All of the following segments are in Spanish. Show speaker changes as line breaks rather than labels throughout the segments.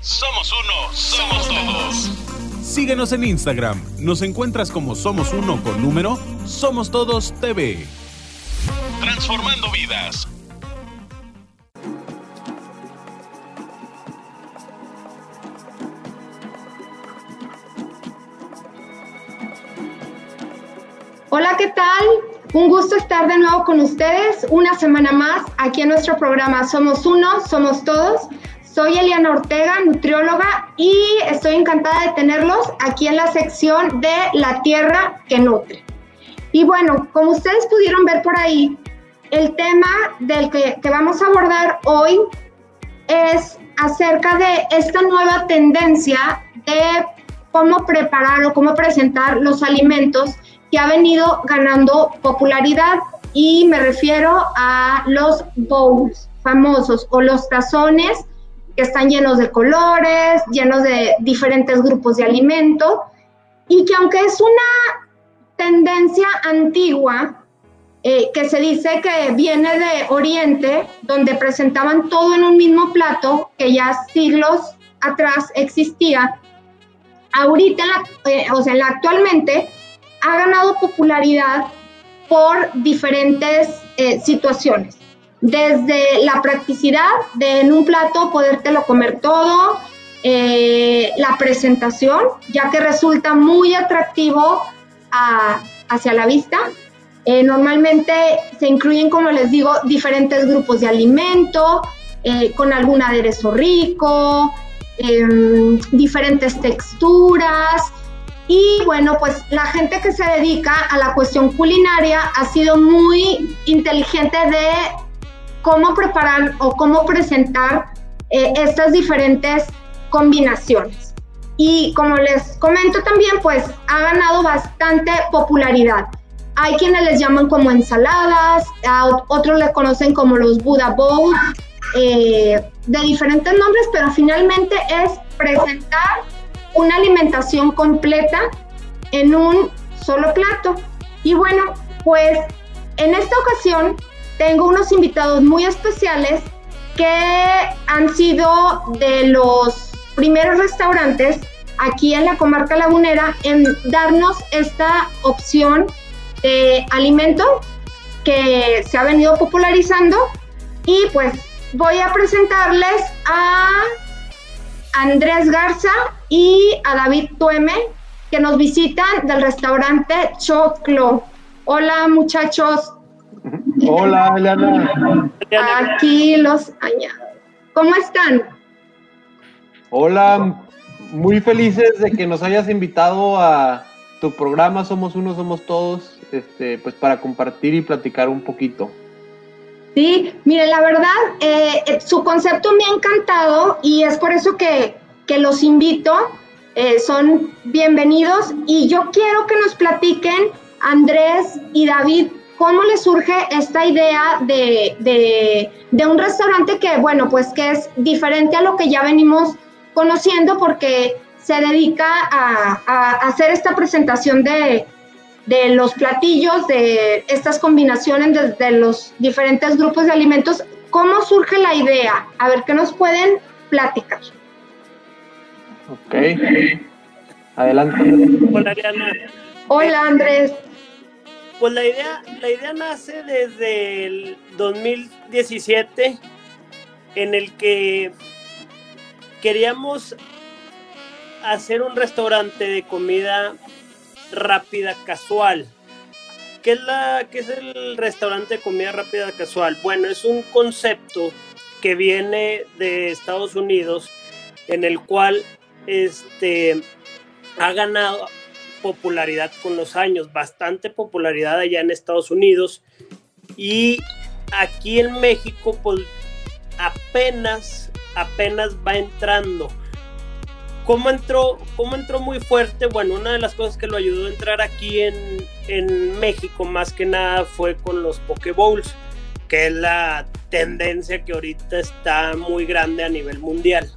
Somos uno, somos todos.
Síguenos en Instagram. Nos encuentras como Somos Uno con número Somos Todos TV.
Transformando vidas.
Hola, ¿qué tal? Un gusto estar de nuevo con ustedes una semana más aquí en nuestro programa Somos Uno, Somos Todos. Soy Eliana Ortega, nutrióloga, y estoy encantada de tenerlos aquí en la sección de La Tierra que Nutre. Y bueno, como ustedes pudieron ver por ahí, el tema del que, que vamos a abordar hoy es acerca de esta nueva tendencia de cómo preparar o cómo presentar los alimentos que ha venido ganando popularidad y me refiero a los bowls famosos o los tazones que están llenos de colores, llenos de diferentes grupos de alimento y que aunque es una tendencia antigua, eh, que se dice que viene de Oriente, donde presentaban todo en un mismo plato, que ya siglos atrás existía, ahorita, eh, o sea, actualmente, ha ganado popularidad por diferentes eh, situaciones. Desde la practicidad de en un plato podértelo comer todo, eh, la presentación, ya que resulta muy atractivo hacia la vista. Eh, normalmente se incluyen, como les digo, diferentes grupos de alimento, con algún aderezo rico, em, diferentes texturas, y bueno, pues la gente que se dedica a la cuestión culinaria ha sido muy inteligente de cómo preparar o cómo presentar eh, estas diferentes combinaciones. Y como les comento también, pues ha ganado bastante popularidad. Hay quienes les llaman como ensaladas, otros les conocen como los Buddha Bowls, eh, de diferentes nombres, pero finalmente es presentar una alimentación completa en un solo plato. Y bueno, pues en esta ocasión tengo unos invitados muy especiales que han sido de los primeros restaurantes aquí en la comarca lagunera en darnos esta opción de alimento que se ha venido popularizando y pues voy a presentarles a Andrés Garza y a David Tueme, que nos visitan del restaurante Choclo. Hola muchachos.
Hola, Eliana.
Aquí los ¿Cómo están?
Hola, muy felices de que nos hayas invitado a tu programa Somos Uno, Somos Todos, este, pues para compartir y platicar un poquito.
Sí, mire, la verdad, eh, eh, su concepto me ha encantado y es por eso que, los invito. Eh, son bienvenidos y yo quiero que nos platiquen, Andrés y David, cómo les surge esta idea de, un restaurante que, bueno, pues que es diferente a lo que ya venimos conociendo porque se dedica a hacer esta presentación de, de los platillos, de estas combinaciones de, los diferentes grupos de alimentos. ¿Cómo surge la idea? A ver, ¿qué nos pueden platicar?
Ok. Adelante.
Hola, Ariana.
Hola, Andrés.
Pues la idea, la idea nace desde el 2017, en el que queríamos hacer un restaurante de comida rápida casual. ¿Qué es, la, ¿Qué es el restaurante de comida rápida casual? Bueno, es un concepto que viene de Estados Unidos en el cual este, ha ganado popularidad con los años, bastante popularidad allá en Estados Unidos y aquí en México pues apenas, apenas va entrando. ¿Cómo entró, ¿Cómo entró muy fuerte? Bueno, una de las cosas que lo ayudó a entrar aquí en, en México más que nada fue con los Pokeballs, que es la tendencia que ahorita está muy grande a nivel mundial.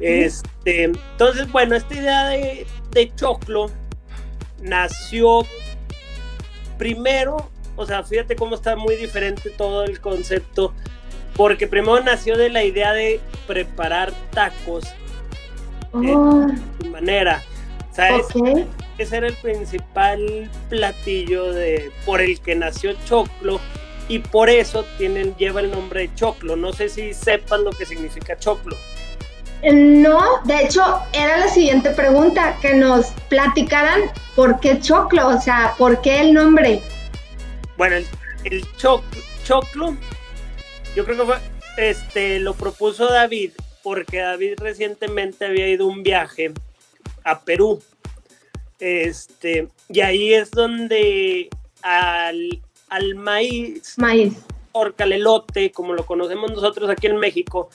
Este, entonces, bueno, esta idea de, de Choclo nació primero, o sea, fíjate cómo está muy diferente todo el concepto. Porque primero nació de la idea de preparar tacos
Oh,
de su manera. ¿Sabes?
ok.
Ese era el principal platillo de, por el que nació Choclo y por eso tienen, lleva el nombre de Choclo. No sé si sepan lo que significa Choclo.
No, de hecho, era la siguiente pregunta, que nos platicaran por qué choclo, o sea, por qué el nombre.
Bueno, el, el choc- choclo, yo creo que fue, este, lo propuso David, porque David recientemente había ido un viaje a Perú. Este, y ahí es donde al, al maíz,
Maíz.
orcalelote, como lo conocemos nosotros aquí en México,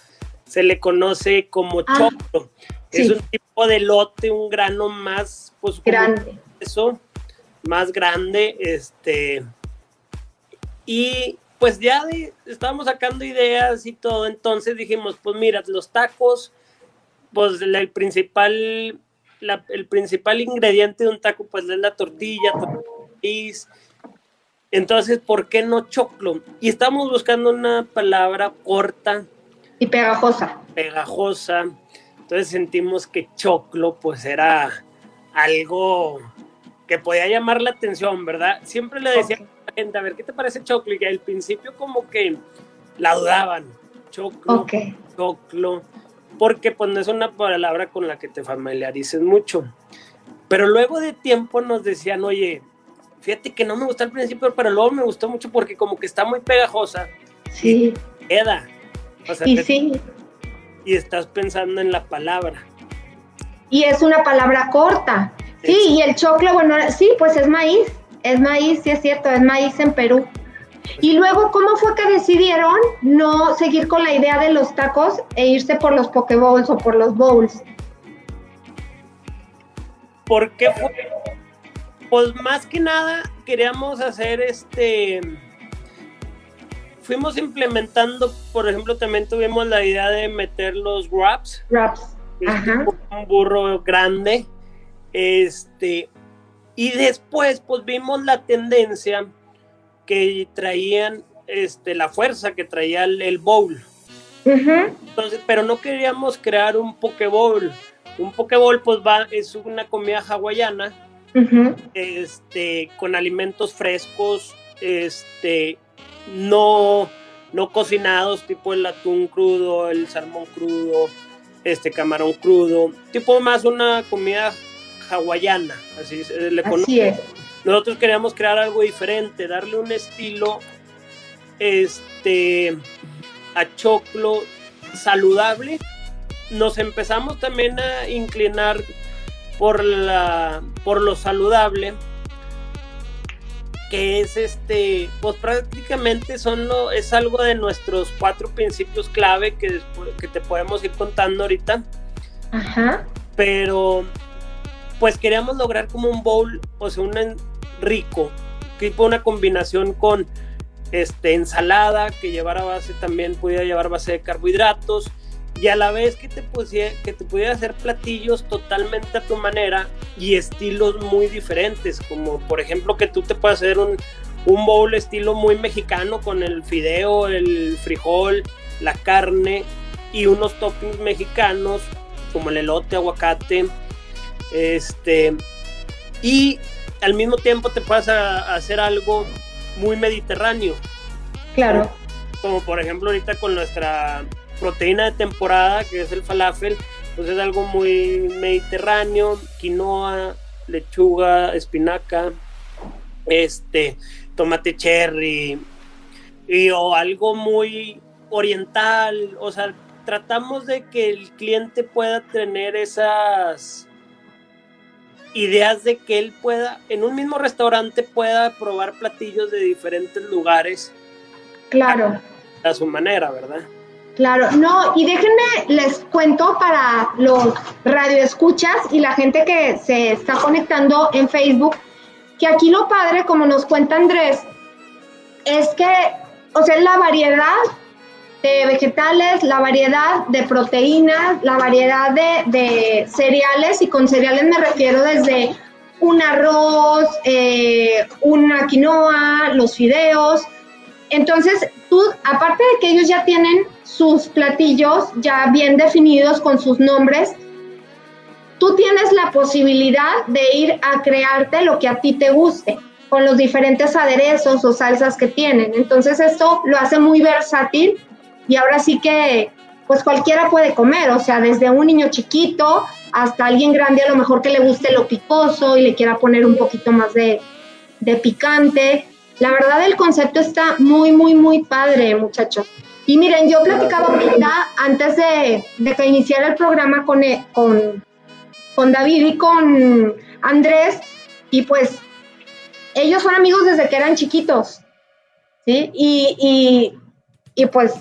se le conoce como
Ah,
choclo. Es un tipo de lote, un grano más, pues,
Grande.
eso, más grande, este, y pues ya de- estábamos sacando ideas y todo, entonces dijimos, pues mira, los tacos, pues el principal, la- el principal ingrediente de un taco, pues es la tortilla, maíz. entonces, ¿por qué no choclo? Y estamos buscando una palabra corta,
Y pegajosa.
pegajosa. Entonces sentimos que choclo pues era algo que podía llamar la atención, ¿verdad? Siempre le decía a la gente, a ver, ¿qué te parece choclo? Y al principio como que la dudaban. Choclo, choclo, porque pues no es una palabra con la que te familiarices mucho. Pero luego de tiempo nos decían, oye, fíjate que no me gustó al principio, pero luego me gustó mucho porque como que está muy pegajosa,
Sí.
queda. O sea,
Y sí.
y estás pensando en la palabra.
Y es una palabra corta. Sí, y el choclo, bueno, sí, pues es maíz. Es maíz, sí es cierto, es maíz en Perú. Y luego, ¿cómo fue que decidieron no seguir con la idea de los tacos e irse por los pokeballs o por los bowls?
¿Por qué fue? Pues más que nada queríamos hacer este. Fuimos implementando, por ejemplo, también tuvimos la idea de meter los wraps,
Wraps. Ajá.
un burro grande. Este. Y después, pues vimos la tendencia que traían este, la fuerza que traía el, el bowl. Entonces, pero no queríamos crear un pokeball. Un pokeball, pues va, es una comida hawaiana, este, con alimentos frescos, este, no, no cocinados, tipo el atún crudo, el salmón crudo, este camarón crudo, tipo más una comida hawaiana, así se le conoce. Nosotros queríamos crear algo diferente, darle un estilo este a choclo saludable. Nos empezamos también a inclinar por la por lo saludable que es este pues prácticamente son lo es algo de nuestros cuatro principios clave que después, que te podemos ir contando ahorita
Ajá.
pero pues queríamos lograr como un bowl, o sea, un rico, tipo una combinación con este ensalada que llevara base también pudiera llevar base de carbohidratos y a la vez que te pusiera, que te pudiera hacer platillos totalmente a tu manera y estilos muy diferentes, como por ejemplo que tú te puedas hacer un, un bowl estilo muy mexicano con el fideo, el frijol, la carne y unos toppings mexicanos como el elote, aguacate, este, y al mismo tiempo te puedes a- hacer algo muy mediterráneo,
Claro.
como por ejemplo ahorita con nuestra proteína de temporada, que es el falafel, pues es algo muy mediterráneo, quinoa, lechuga, espinaca, este, tomate cherry, y o algo muy oriental, o sea, tratamos de que el cliente pueda tener esas ideas de que él pueda, en un mismo restaurante, pueda probar platillos de diferentes lugares
Claro.
a su manera, ¿verdad?
Claro, no, y déjenme, les cuento para los radioescuchas y la gente que se está conectando en Facebook, que aquí lo padre, como nos cuenta Andrés, es que, o sea, la variedad de vegetales, la variedad de proteínas, la variedad de, cereales, y con cereales me refiero desde un arroz, eh, una quinoa, los fideos, entonces, tú, aparte de que ellos ya tienen sus platillos ya bien definidos con sus nombres, tú tienes la posibilidad de ir a crearte lo que a ti te guste con los diferentes aderezos o salsas que tienen. Entonces esto lo hace muy versátil y ahora sí que pues cualquiera puede comer, o sea, desde un niño chiquito hasta alguien grande a lo mejor que le guste lo picoso y le quiera poner un poquito más de, de picante. La verdad el concepto está muy, muy, muy padre, muchachos. Y miren, yo platicaba ahorita antes de, de que iniciara el programa con, e, con, con David y con Andrés, y pues ellos son amigos desde que eran chiquitos, ¿sí? Y, y, pues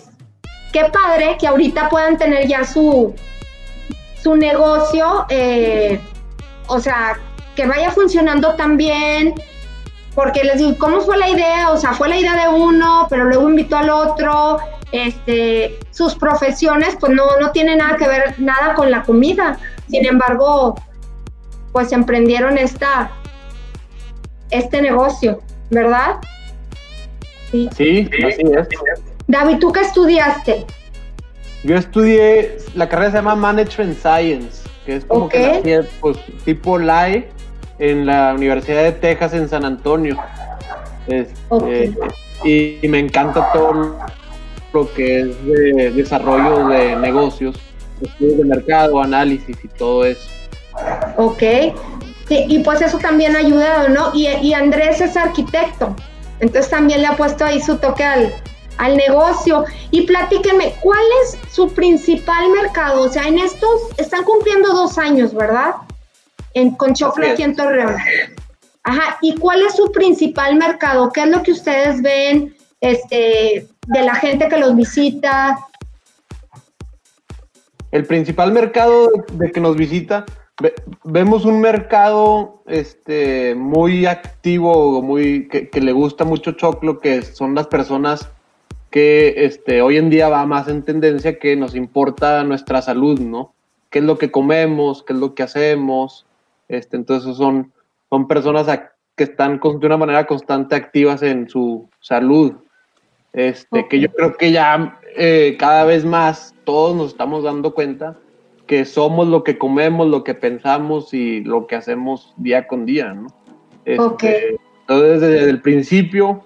qué padre que ahorita puedan tener ya su, su negocio, eh, o sea, que vaya funcionando tan bien, porque les digo, ¿cómo fue la idea? O sea, fue la idea de uno, pero luego invitó al otro, este, sus profesiones, pues no, no tiene nada que ver nada con la comida. Sin embargo, pues emprendieron esta, este negocio, ¿verdad?
Sí, sí así es.
David, ¿tú qué estudiaste?
Yo estudié, la carrera se llama Management Science, que es como que pues, tipo LAE en la Universidad de Texas en San Antonio. Este, y, me encanta todo lo que es de desarrollo de negocios, estudios de mercado, análisis y todo eso.
Ok, y pues eso también ha ayudado, ¿no? Y, Andrés es arquitecto, entonces también le ha puesto ahí su toque al, al negocio. Y platíqueme, ¿cuál es su principal mercado? O sea, en estos están cumpliendo dos años, ¿verdad? En, con Choclo aquí en Torreón. Ajá, ¿y cuál es su principal mercado? ¿Qué es lo que ustedes ven este, de la gente que los visita?
El principal mercado de que nos visita vemos un mercado este, muy activo, muy, que, le gusta mucho Choclo, que son las personas que este, hoy en día va más en tendencia que nos importa nuestra salud, ¿no? ¿Qué es lo que comemos? ¿Qué es lo que hacemos? Este, entonces son, son personas que están de una manera constante activas en su salud. Este, Que yo creo que ya eh, cada vez más todos nos estamos dando cuenta que somos lo que comemos, lo que pensamos y lo que hacemos día con día, ¿no? Este, entonces, desde el principio,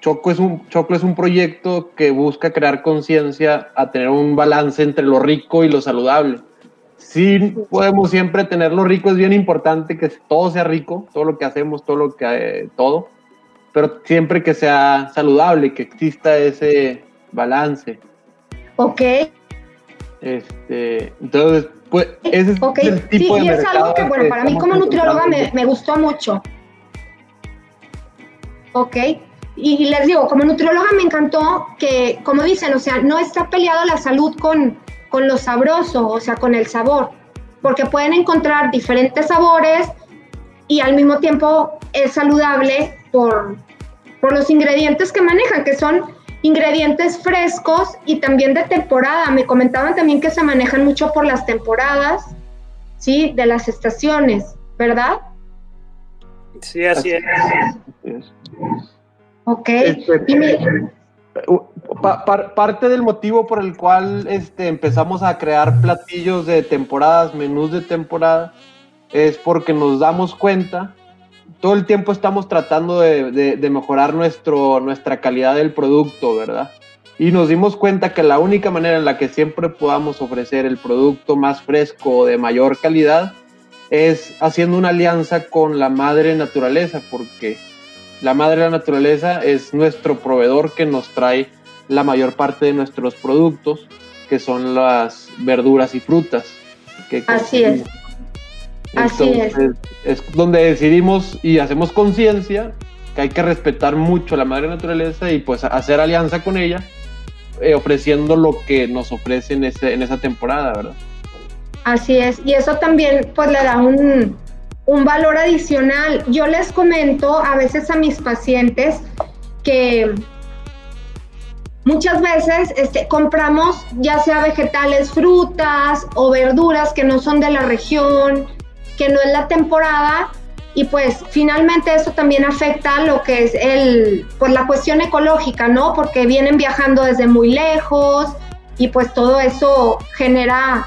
Choco es, un, Choco es un proyecto que busca crear conciencia a tener un balance entre lo rico y lo saludable. Sí podemos siempre tener lo rico, es bien importante que todo sea rico, todo lo que hacemos, todo lo que, eh, todo, pero siempre que sea saludable, que exista ese balance.
Ok,
este, entonces, pues, ese es
el tipo sí, y es algo que, bueno, para mí como nutrióloga me, me, gustó mucho. Ok, y, les digo, como nutrióloga me encantó que, como dicen, o sea, no está peleado la salud con, con lo sabroso, o sea, con el sabor, porque pueden encontrar diferentes sabores y al mismo tiempo es saludable por, por los ingredientes que manejan, que son ingredientes frescos y también de temporada. Me comentaban también que se manejan mucho por las temporadas, ¿sí? De las estaciones, ¿verdad?
Sí, así es.
Ok.
Este, parte del motivo por el cual este, empezamos a crear platillos de temporadas, menús de temporada, es porque nos damos cuenta todo el tiempo estamos tratando de, mejorar nuestro, nuestra calidad del producto, ¿verdad? Y nos dimos cuenta que la única manera en la que siempre podamos ofrecer el producto más fresco o de mayor calidad es haciendo una alianza con la madre naturaleza, porque la madre naturaleza es nuestro proveedor que nos trae la mayor parte de nuestros productos, que son las verduras y frutas.
Que Así es. Así es.
Es donde decidimos y hacemos conciencia que hay que respetar mucho a la madre naturaleza y pues hacer alianza con ella, eh, ofreciendo lo que nos ofrece en, ese, en esa temporada, ¿verdad?
Así es, y eso también pues le da un, un valor adicional. Yo les comento a veces a mis pacientes que muchas veces este, compramos ya sea vegetales, frutas o verduras que no son de la región, que no es la temporada y pues finalmente eso también afecta lo que es el, pues la cuestión ecológica, ¿no? Porque vienen viajando desde muy lejos y pues todo eso genera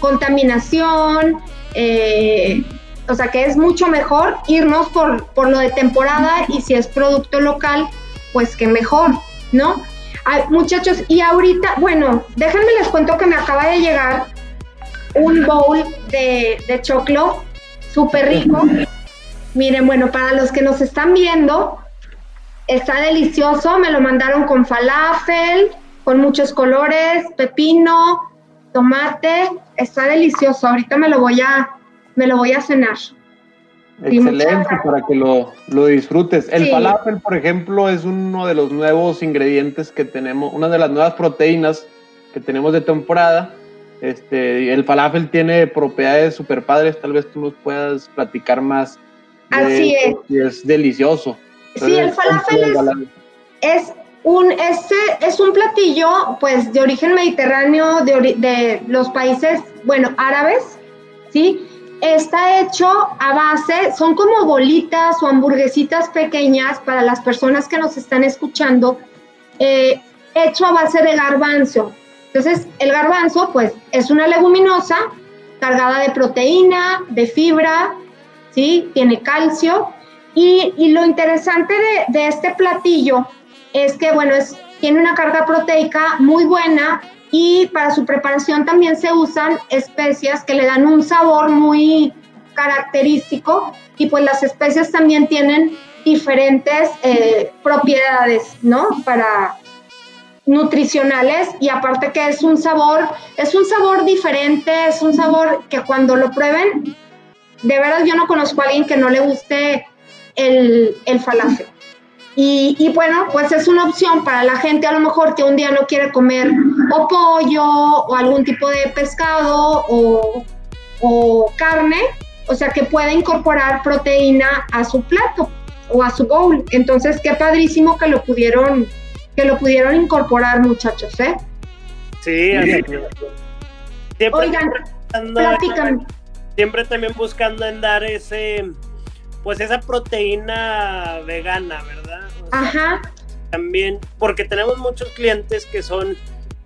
contaminación, eh, o sea que es mucho mejor irnos por, por lo de temporada y si es producto local, pues que mejor, ¿no? muchachos, y ahorita, bueno, déjenme les cuento que me acaba de llegar un bowl de, de choclo súper rico. Miren, bueno, para los que nos están viendo, está delicioso. Me lo mandaron con falafel, con muchos colores, pepino, tomate. Está delicioso. Ahorita me lo voy a, me lo voy a cenar.
Excelente, para que lo, lo disfrutes. El falafel, por ejemplo, es uno de los nuevos ingredientes que tenemos, una de las nuevas proteínas que tenemos de temporada este, el falafel tiene propiedades super padres, tal vez tú nos puedas platicar más.
Así es.
es delicioso.
sí, el falafel es, un, este es un platillo pues de origen mediterráneo, de, de los países, bueno, árabes, ¿sí? Está hecho a base, son como bolitas o hamburguesitas pequeñas para las personas que nos están escuchando, eh, hecho a base de garbanzo. Entonces, el garbanzo, pues, es una leguminosa cargada de proteína, de fibra, ¿sí? Tiene calcio. Y, lo interesante de, este platillo es que, bueno, tiene una carga proteica muy buena y para su preparación también se usan especias que le dan un sabor muy característico y pues las especias también tienen diferentes eh, propiedades, ¿no? Para, nutricionales y aparte que es un sabor, es un sabor diferente, es un sabor que cuando lo prueben, de verdad yo no conozco a alguien que no le guste el, el falafel. Y, y, bueno, pues es una opción para la gente a lo mejor que un día no quiere comer o pollo o algún tipo de pescado o, o carne, o sea que puede incorporar proteína a su plato o a su bowl. Entonces, qué padrísimo que lo pudieron que lo pudieron incorporar, muchachos, ¿eh?
Sí, así
siempre Oigan,
Siempre también buscando en dar ese, pues esa proteína vegana, ¿verdad?
Ajá.
También, porque tenemos muchos clientes que son,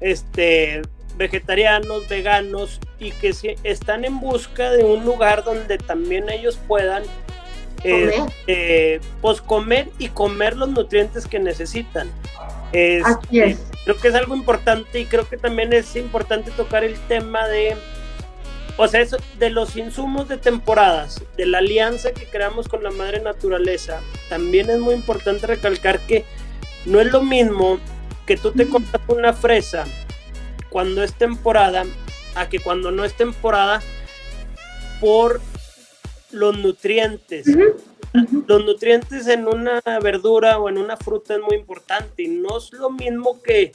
este, vegetarianos, veganos y que están en busca de un lugar donde también ellos puedan este, pues comer y comer los nutrientes que necesitan.
Este,
creo que es algo importante y creo que también es importante tocar el tema de, o sea, eso, de los insumos de temporadas, de la alianza que creamos con la madre naturaleza. También es muy importante recalcar que no es lo mismo que tú te compras una fresa cuando es temporada a que cuando no es temporada por los nutrientes. Los nutrientes en una verdura o en una fruta es muy importante y no es lo mismo que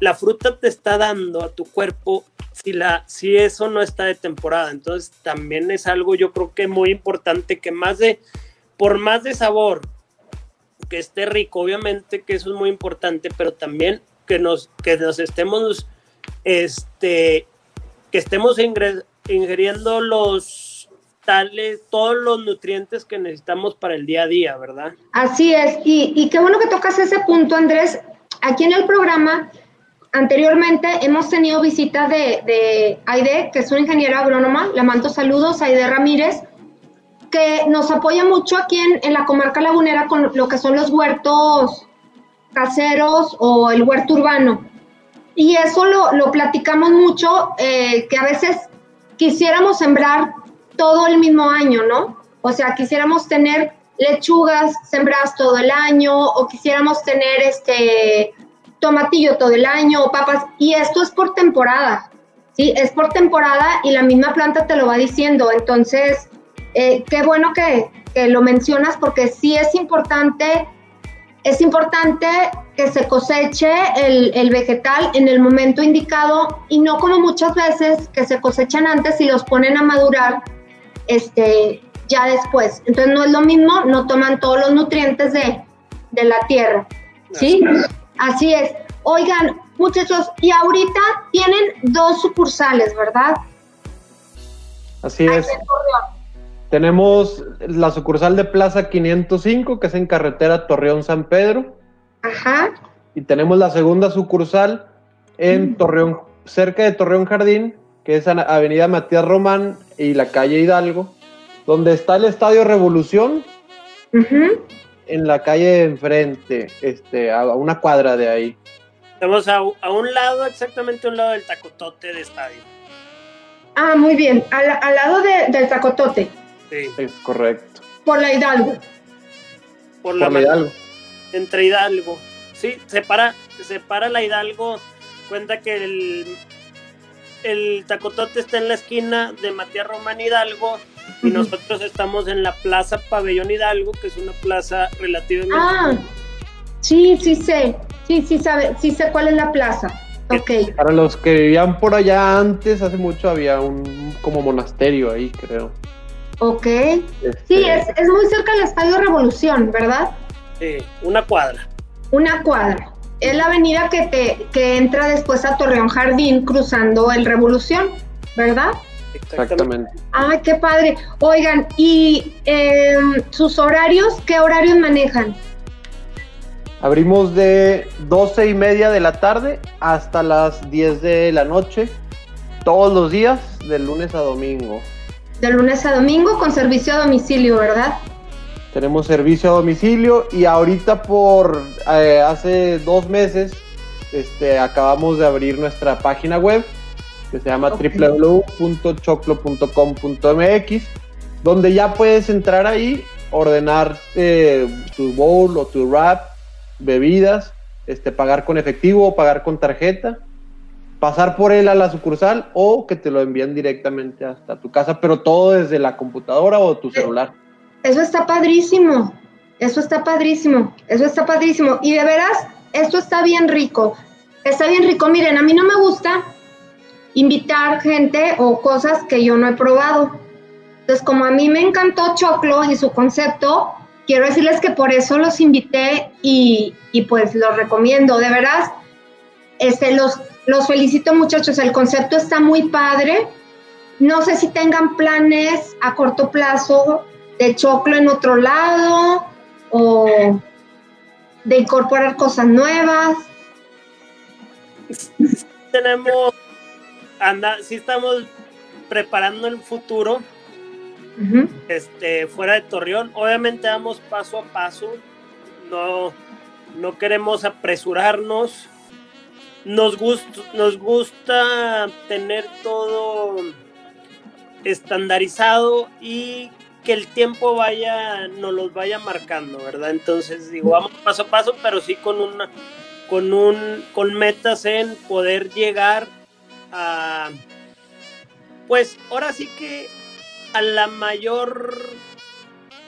la fruta te está dando a tu cuerpo si, la, si eso no está de temporada. Entonces también es algo yo creo que muy importante que más de, por más de sabor, que esté rico, obviamente que eso es muy importante, pero también que nos, que nos estemos, este, que estemos ingiriendo los todos los nutrientes que necesitamos para el día a día, ¿verdad?
Así es, y, qué bueno que tocas ese punto, Andrés. Aquí en el programa, anteriormente hemos tenido visitas de, de Aide, que es una ingeniera agrónoma, le mando saludos, Aide Ramírez, que nos apoya mucho aquí en, la comarca lagunera con lo que son los huertos caseros o el huerto urbano. Y eso lo, platicamos mucho, eh, que a veces quisiéramos sembrar todo el mismo año, ¿no? O sea, quisiéramos tener lechugas sembradas todo el año o quisiéramos tener este tomatillo todo el año o papas y esto es por temporada, ¿sí? Es por temporada y la misma planta te lo va diciendo. Entonces, eh, qué bueno que, lo mencionas porque sí es importante, es importante que se coseche el, vegetal en el momento indicado y no como muchas veces que se cosechan antes y los ponen a madurar este, ya después. Entonces no es lo mismo, no toman todos los nutrientes de, la tierra. ¿Sí? Así es. Oigan, muchachos, y ahorita tienen dos sucursales, ¿verdad?
Así es. Tenemos la sucursal de Plaza 505, que es en carretera Torreón-San Pedro.
Ajá.
Y tenemos la segunda sucursal en
Mm.
Torreón, cerca de Torreón Jardín, que es en Avenida Matías Román y la calle Hidalgo, donde está el Estadio Revolución, en la calle de enfrente, este, a una cuadra de ahí.
Estamos a, a un lado, exactamente a un lado del tacotote de estadio.
Ah, muy bien. Al, al lado de- del Tacotote,
Sí,
Es correcto.
por la Hidalgo.
por la,
Por la Hidalgo.
entre Hidalgo. Sí, separa, separa la Hidalgo. Cuenta que el, el tacotote está en la esquina de Matías Román Hidalgo y nosotros estamos en la Plaza Pabellón Hidalgo, que es una plaza relativamente
Ah, sí, sí sé. Sí, sí sabe, sí sé cuál es la plaza. Ok.
Para los que vivían por allá antes, hace mucho había un como monasterio ahí, creo.
Ok.
Este,
Sí, es, es muy cerca del Estadio Revolución, ¿verdad?
sí, una cuadra.
Una cuadra. Es la avenida que te que entra después a Torreón Jardín cruzando el Revolución, ¿verdad?
Exactamente.
Ay, qué padre. Oigan, ¿y em, sus horarios? ¿Qué horarios manejan?
Abrimos de 12 y media de la tarde hasta las 10 de la noche, todos los días, de lunes a domingo.
De lunes a domingo con servicio a domicilio, ¿verdad?
Tenemos servicio a domicilio y ahorita por eh, hace dos meses este, acabamos de abrir nuestra página web que se llama
Ok.
www.choclo.com.mx donde ya puedes entrar ahí, ordenar eh, tu bowl o tu wrap, bebidas, este, pagar con efectivo o pagar con tarjeta, pasar por él a la sucursal o que te lo envíen directamente hasta tu casa, pero todo desde la computadora o tu celular.
Eso está padrísimo. Eso está padrísimo. Eso está padrísimo. Y de veras, esto está bien rico. Está bien rico. Miren, a mí no me gusta invitar gente o cosas que yo no he probado. Entonces, como a mí me encantó Choclo y su concepto, quiero decirles que por eso los invité y, pues los recomiendo. De veras, este, los felicito muchachos. El concepto está muy padre. No sé si tengan planes a corto plazo de choclo en otro lado o de incorporar cosas nuevas.
Tenemos, anda, sí estamos preparando el futuro este, fuera de Torreón. Obviamente vamos paso a paso. No, no queremos apresurarnos. Nos gusta, nos gusta tener todo estandarizado y que el tiempo vaya, nos los vaya marcando, ¿verdad? Entonces digo, vamos paso a paso, pero sí con una, con un, con metas en poder llegar a, pues ahora sí que a la mayor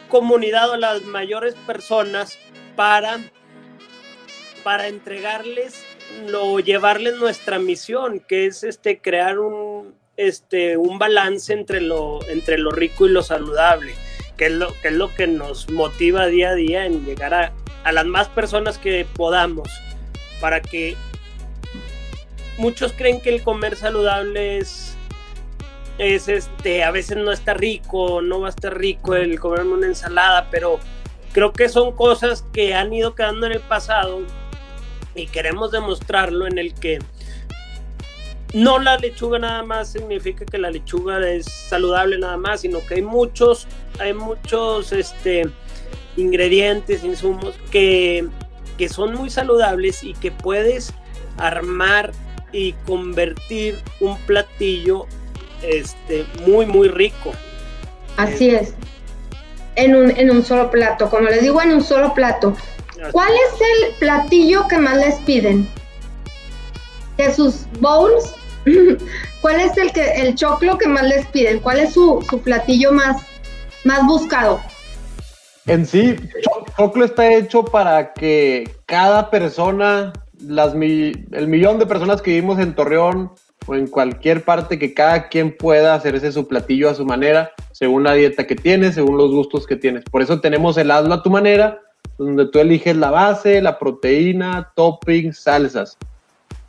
comunidad o a las mayores personas para, para entregarles o llevarles nuestra misión, que es este crear un, este, un balance entre lo, entre lo rico y lo saludable, que es lo que, es lo que nos motiva día a día en llegar a, las más personas que podamos, para que muchos creen que el comer saludable es es este, a veces no está rico, no va a estar rico el comerme una ensalada, pero creo que son cosas que han ido quedando en el pasado y queremos demostrarlo en el que no la lechuga nada más significa que la lechuga es saludable nada más, sino que hay muchos, hay muchos este, ingredientes, insumos que, que son muy saludables y que puedes armar y convertir un platillo este, muy, muy rico.
Así es. En un, en un solo plato, como les digo, en un solo plato. ¿Cuál es el platillo que más les piden? De sus bowls, ¿cuál es el que el choclo que más les piden? ¿Cuál es su, platillo más, más buscado?
En sí, Cho- Choclo está hecho para que cada persona, las el millón de personas que vivimos en Torreón o en cualquier parte, que cada quien pueda hacerse su platillo a su manera, según la dieta que tienes, según los gustos que tienes. Por eso tenemos el hazlo a tu manera, donde tú eliges la base, la proteína, toppings, salsas.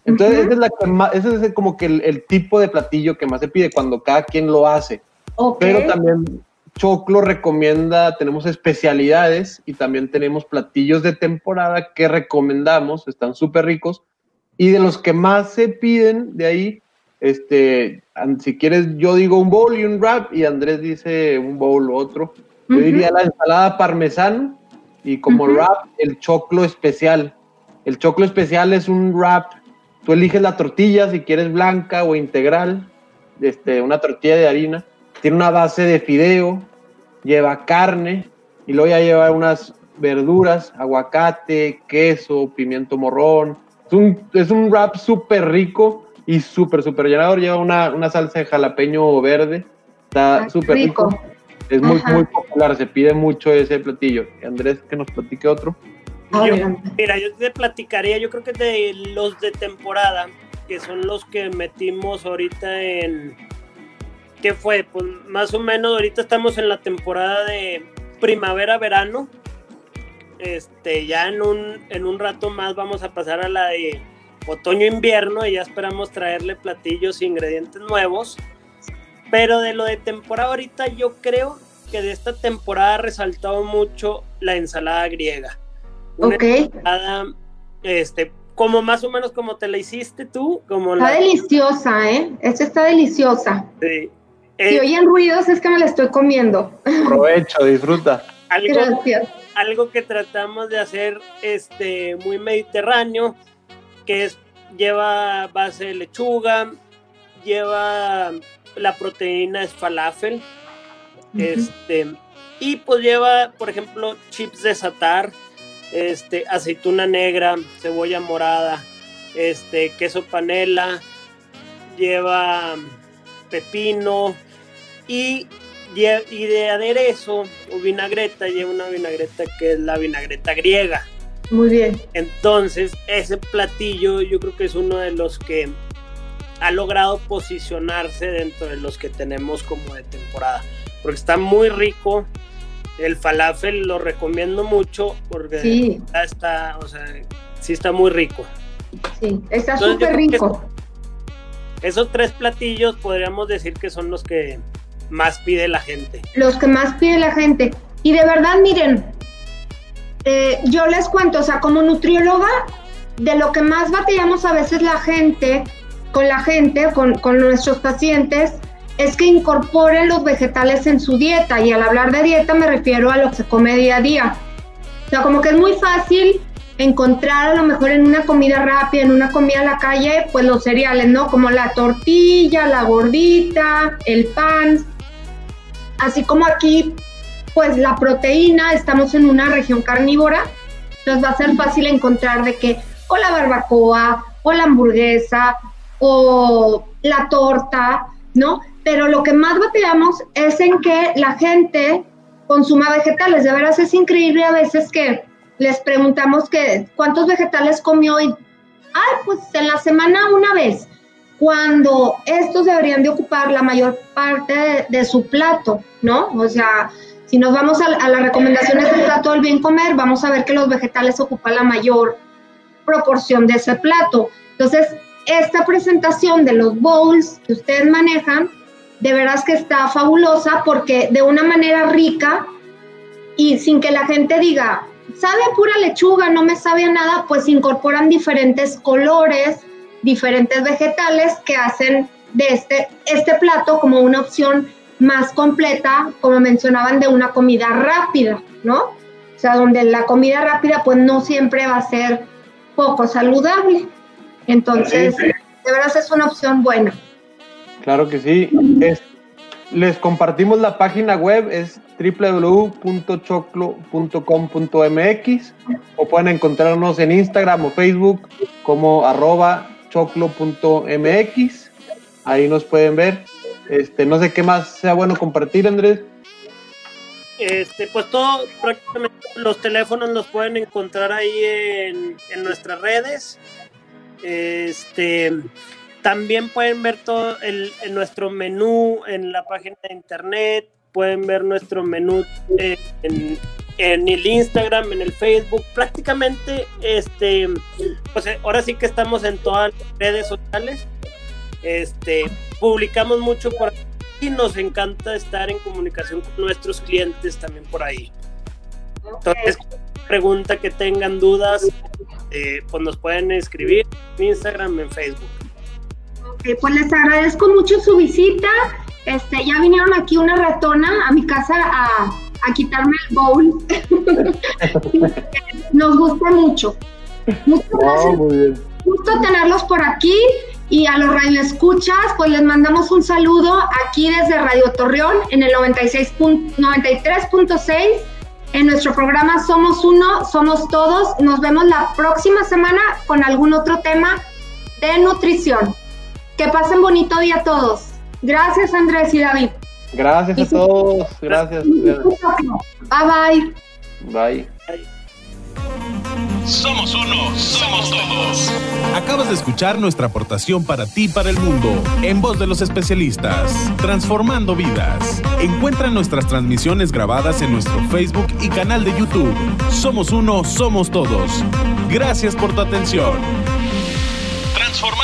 Entonces, esa es la que más- ese es como que el, el tipo de platillo que más se pide cuando cada quien lo hace. Pero también Choclo recomienda, tenemos especialidades y también tenemos platillos de temporada que recomendamos, están súper ricos. Y de los que más se piden de ahí, este, si quieres, yo digo un bowl y un wrap y Andrés dice un bowl u otro. Yo diría la ensalada parmesano y como wrap el choclo especial. El choclo especial es un wrap, tú eliges la tortilla si quieres blanca o integral, este, una tortilla de harina, tiene una base de fideo, lleva carne y luego ya lleva unas verduras, aguacate, queso, pimiento morrón. Es un, es un wrap súper rico y súper, súper llenador. Lleva una, una, salsa de jalapeño verde. Está ah, súper rico. Es muy, muy popular. Se pide mucho ese platillo. Andrés, que nos platique otro.
Mira, yo te platicaría, yo creo que de los de temporada, que son los que metimos ahorita en, ¿qué fue? Pues más o menos ahorita estamos en la temporada de primavera-verano. Este, ya en un, en un rato más vamos a pasar a la de otoño-invierno y ya esperamos traerle platillos e ingredientes nuevos. Pero de lo de temporada ahorita yo creo que de esta temporada ha resaltado mucho la ensalada griega.
Una
ensalada, este, como más o menos como te la hiciste tú, como
está deliciosa, ¿eh? Esta está deliciosa.
Sí.
Si eh, oyen ruidos es que me la estoy comiendo.
Provecho, disfruta.
Algo, Gracias. algo que tratamos de hacer este, muy mediterráneo, que es lleva base de lechuga, lleva la proteína es falafel, este, y pues lleva, por ejemplo, chips de satar, este, aceituna negra, cebolla morada, este, queso panela, lleva pepino, y, y de aderezo o vinagreta lleva una vinagreta que es la vinagreta griega.
Muy bien.
Entonces, ese platillo yo creo que es uno de los que ha logrado posicionarse dentro de los que tenemos como de temporada. Porque está muy rico. El falafel lo recomiendo mucho porque
sí.
está, o sea, sí está muy rico.
Sí, está súper rico.
esos tres platillos podríamos decir que son los que más pide la gente.
Los que más pide la gente. Y de verdad, miren, eh, yo les cuento, o sea, como nutrióloga, de lo que más batallamos a veces la gente, con la gente, con, con nuestros pacientes, es que incorporen los vegetales en su dieta. Y al hablar de dieta me refiero a lo que se come día a día. O sea, como que es muy fácil encontrar a lo mejor en una comida rápida, en una comida a la calle, pues los cereales, ¿no? Como la tortilla, la gordita, el pan, así como aquí, pues la proteína, estamos en una región carnívora, nos va a ser fácil encontrar de que o la barbacoa, o la hamburguesa, o la torta, ¿no? Pero lo que más batallamos es en que la gente consuma vegetales. De veras es increíble a veces que les preguntamos que cuántos vegetales comió hoy. Ay, pues en la semana una vez cuando estos deberían de ocupar la mayor parte de, su plato, ¿no? O sea, si nos vamos a, a, las recomendaciones del plato del bien comer, vamos a ver que los vegetales ocupan la mayor proporción de ese plato. Entonces, esta presentación de los bowls que ustedes manejan, de veras que está fabulosa porque de una manera rica y sin que la gente diga, sabe a pura lechuga, no me sabe a nada, pues incorporan diferentes colores, diferentes vegetales que hacen de este, este plato como una opción más completa, como mencionaban, de una comida rápida, ¿no? O sea, donde la comida rápida pues no siempre va a ser poco saludable. Entonces, de verdad es una opción buena.
Claro que sí. les compartimos la página web, es www.choclo.com.mx o pueden encontrarnos en Instagram o Facebook como arroba choclo.mx. Ahí nos pueden ver. Este, no sé qué más sea bueno compartir, Andrés.
Este, pues todo, prácticamente los teléfonos los pueden encontrar ahí en, nuestras redes. Este, también pueden ver todo el, en nuestro menú en la página de internet. Pueden ver nuestro menú en, en el Instagram, en el Facebook, prácticamente, este, pues eh, ahora sí que estamos en todas las redes sociales. Este, publicamos mucho por y nos encanta estar en comunicación con nuestros clientes también por ahí. Entonces, pregunta que tengan dudas, eh, pues nos pueden escribir en Instagram, en Facebook.
Ok, pues les agradezco mucho su visita. Este, ya vinieron aquí una ratona a mi casa a, a quitarme el bowl. Nos gusta mucho. Muchas gracias.
bien.
Gusto tenerlos por aquí y a los radioescuchas, pues les mandamos un saludo aquí desde Radio Torreón en el 96 pun- 93.6 en nuestro programa Somos Uno, Somos Todos. Nos vemos la próxima semana con algún otro tema de nutrición. Que pasen bonito día todos. Gracias Andrés y David.
Gracias a todos. Gracias.
Bye bye.
Bye.
Somos uno, somos todos.
Acabas de escuchar nuestra aportación para ti y para el mundo, en voz de los especialistas, transformando vidas. Encuentra nuestras transmisiones grabadas en nuestro Facebook y canal de YouTube. Somos uno, somos todos. Gracias por tu atención.
Transformando